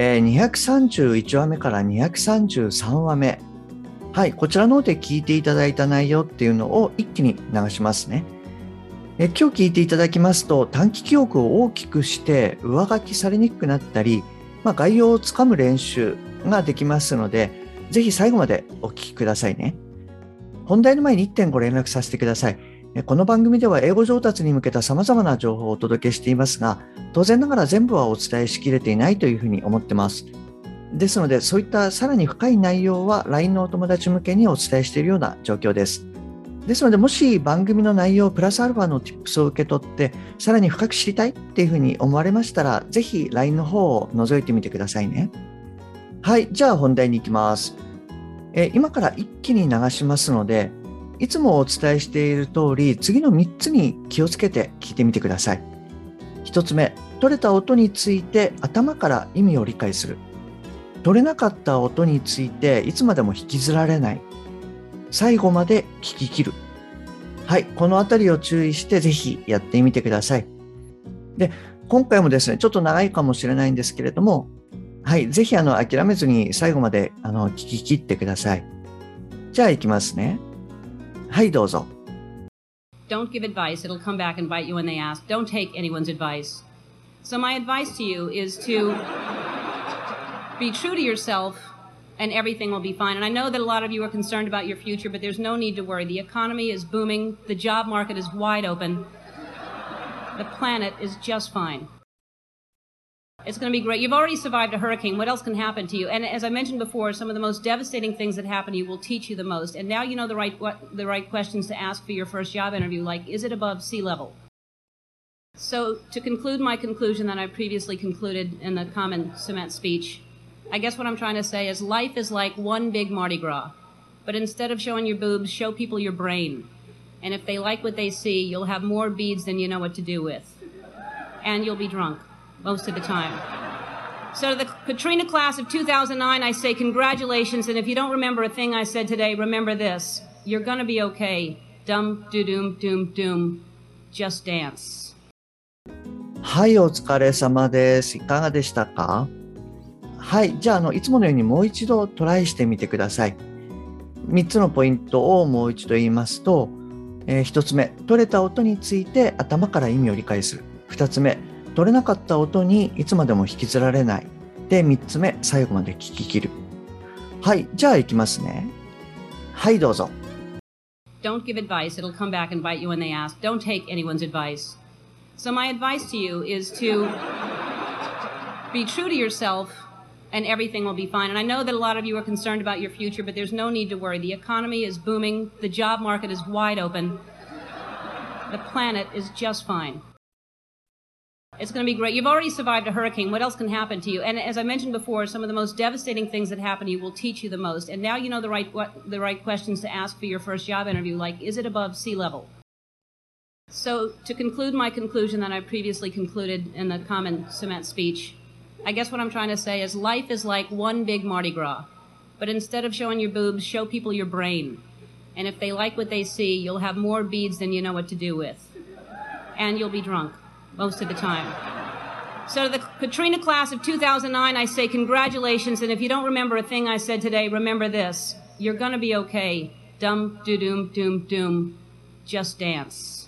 えー、231話目から233話目。はい、こちらの方で聞いていただいた内容っていうのを一気に流しますね。え今日聞いていただきますと短期記憶を大きくして上書きされにくくなったり、まあ、概要をつかむ練習ができますので、ぜひ最後までお聞きくださいね。本題の前に1点ご連絡させてください。この番組では英語上達に向けた様々な情報をお届けしていますが、当然ながら全部はお伝えしきれていないというふうに思ってます。ですので、そういったさらに深い内容は LINE のお友達向けにお伝えしているような状況です。ですので、もし番組の内容プラスアルファの Tips を受け取って、さらに深く知りたいっていうふうに思われましたら、ぜひ LINE の方を覗いてみてくださいね。はい、じゃあ本題に行きます。え今から一気に流しますので、いつもお伝えしている通り、次の3つに気をつけて聞いてみてください。1つ目、取れた音について頭から意味を理解する。取れなかった音についていつまでも引きずられない。最後まで聞き切る。はい、このあたりを注意してぜひやってみてください。で、今回もですね、ちょっと長いかもしれないんですけれども、はい、ぜひあの諦めずに最後まであの聞き切ってください。じゃあ行きますね。はいどうぞ Don't give advice, it'll come back and bite you when they ask. Don't take anyone's advice. So, my advice to you is to be true to yourself and everything will be fine. And I know that a lot of you are concerned about your future, but there's no need to worry. The economy is booming, the job market is wide open, the planet is just fine. It's going to be great. You've already survived a hurricane. What else can happen to you? And as I mentioned before, some of the most devastating things that happen to you will teach you the most. And now you know the right what, the right questions to ask for your first job interview, like is it above sea level? So to conclude my conclusion that I previously concluded in the common cement speech, I guess what I'm trying to say is life is like one big Mardi Gras. But instead of showing your boobs, show people your brain. And if they like what they see, you'll have more beads than you know what to do with. And you'll be drunk most of the time. So, to the Katrina class of 2009, I say congratulations. And if you don't remember a thing I said today, remember this you're going to be okay. Dum, doo, doom, doom, doom. Just dance. はい、お疲れ様です。いかがでしたか？はい、じゃああの、いつものようにもう一度トライしてみてください。3つのポイントをもう一度言いますと、えー、1つ目、取れた音について頭から意味を理解する。2つ目、取れなかった音にいつまでも引きずられない。で、3つ目、最後まで聞き切る。はい、じゃあ行きますね。はい、どうぞ。Don't give advice, it'll come back and bite you when they ask. Don't take anyone's advice. So, my advice to you is to be true to yourself and everything will be fine. And I know that a lot of you are concerned about your future, but there's no need to worry. The economy is booming, the job market is wide open, the planet is just fine. It's going to be great. You've already survived a hurricane. What else can happen to you? And as I mentioned before, some of the most devastating things that happen to you will teach you the most. And now you know the right what, the right questions to ask for your first job interview, like is it above sea level? So to conclude my conclusion that I previously concluded in the common cement speech, I guess what I'm trying to say is life is like one big Mardi Gras. But instead of showing your boobs, show people your brain. And if they like what they see, you'll have more beads than you know what to do with. And you'll be drunk most of the time. So to the Katrina class of 2009, I say congratulations. And if you don't remember a thing I said today, remember this. You're going to be okay. Dum, doo, doom, doom, doom. Just dance.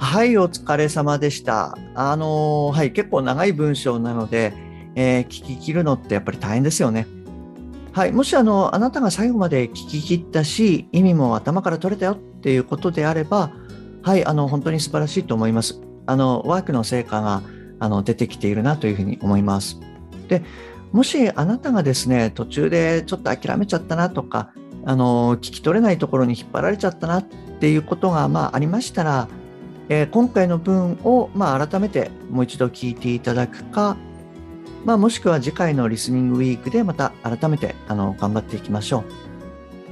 はい、お疲れ様でした。あのはい、結構長い文章なので、えー、聞き切るのってやっぱり大変ですよね。はい、もしあの、あなたが最後まで聞き切ったし、意味も頭から取れたよっていうことであれば、はい、あの、本当に素晴らしいと思います。あの、ワークの成果があの出てきているなというふうに思います。で、もしあなたがですね、途中でちょっと諦めちゃったなとか、あの、聞き取れないところに引っ張られちゃったなっていうことが、まあ、ありましたら、えー、今回の文を、まあ、改めてもう一度聞いていただくか、まあ、もしくは次回のリスニングウィークでまた改めてあの頑張っていきましょ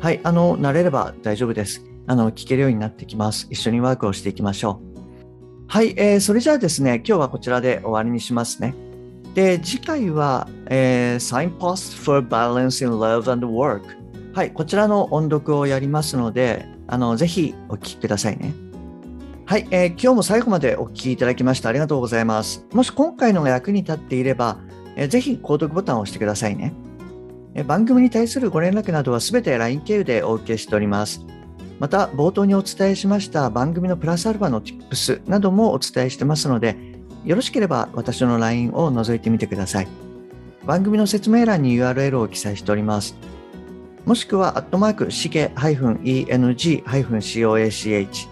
う。はい、あの、慣れれば大丈夫です。あの、聞けるようになってきます。一緒にワークをしていきましょう。はい、えー、それじゃあですね、今日はこちらで終わりにしますね。で、次回は、えー、Signpost for Balance in Love and Work。はい、こちらの音読をやりますので、あの、ぜひお聞きくださいね。はい、えー、今日も最後までお聞きいただきましてありがとうございます。もし今回のが役に立っていれば、えー、ぜひ購読ボタンを押してくださいね。えー、番組に対するご連絡などはすべて LINE 経由でお受けしております。また、冒頭にお伝えしました番組のプラスアルファの Tips などもお伝えしてますので、よろしければ私の LINE を覗いてみてください。番組の説明欄に URL を記載しております。もしくは、アットマーク、しげ -eng-coach。